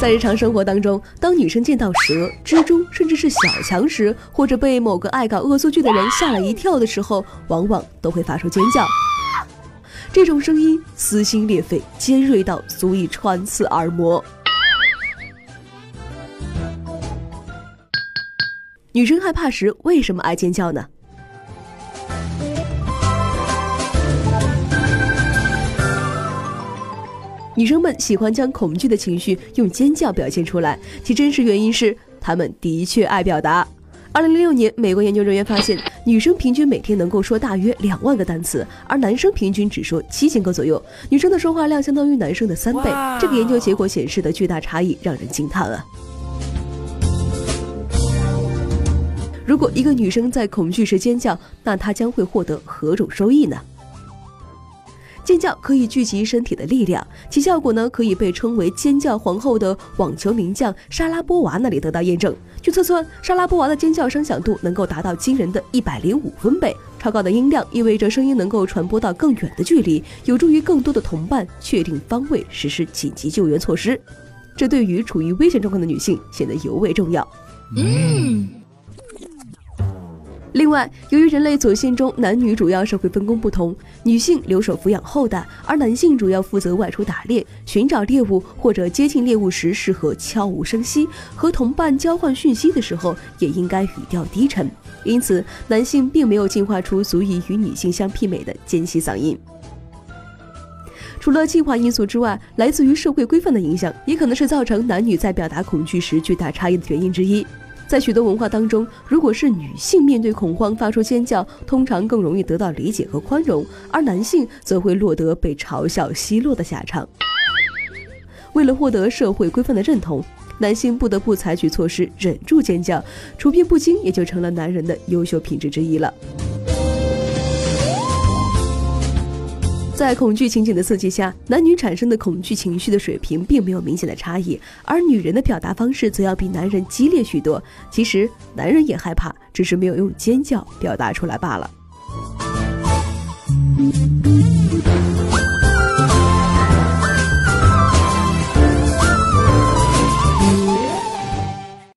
在日常生活当中，当女生见到蛇、蜘蛛，甚至是小强时，或者被某个爱搞恶作剧的人吓了一跳的时候，往往都会发出尖叫。这种声音撕心裂肺，尖锐到足以穿刺耳膜。女生害怕时为什么爱尖叫呢？女生们喜欢将恐惧的情绪用尖叫表现出来，其真实原因是她们的确爱表达。二零零六年，美国研究人员发现，女生平均每天能够说大约两万个单词，而男生平均只说七千个左右。女生的说话量相当于男生的三倍。这个研究结果显示的巨大差异让人惊叹啊！如果一个女生在恐惧时尖叫，那她将会获得何种收益呢？尖叫可以聚集身体的力量，其效果呢可以被称为“尖叫皇后”的网球名将莎拉波娃那里得到验证。据测算，莎拉波娃的尖叫声响度能够达到惊人的一百零五分贝。超高的音量意味着声音能够传播到更远的距离，有助于更多的同伴确定方位，实施紧急救援措施。这对于处于危险状况的女性显得尤为重要。嗯。另外，由于人类祖先中男女主要社会分工不同，女性留守抚养后代，而男性主要负责外出打猎、寻找猎物或者接近猎物时适合悄无声息，和同伴交换讯息的时候也应该语调低沉。因此，男性并没有进化出足以与女性相媲美的尖细嗓音。除了进化因素之外，来自于社会规范的影响，也可能是造成男女在表达恐惧时巨大差异的原因之一。在许多文化当中，如果是女性面对恐慌发出尖叫，通常更容易得到理解和宽容，而男性则会落得被嘲笑奚落的下场。为了获得社会规范的认同，男性不得不采取措施忍住尖叫，处变不惊也就成了男人的优秀品质之一了。在恐惧情景的刺激下，男女产生的恐惧情绪的水平并没有明显的差异，而女人的表达方式则要比男人激烈许多。其实，男人也害怕，只是没有用尖叫表达出来罢了。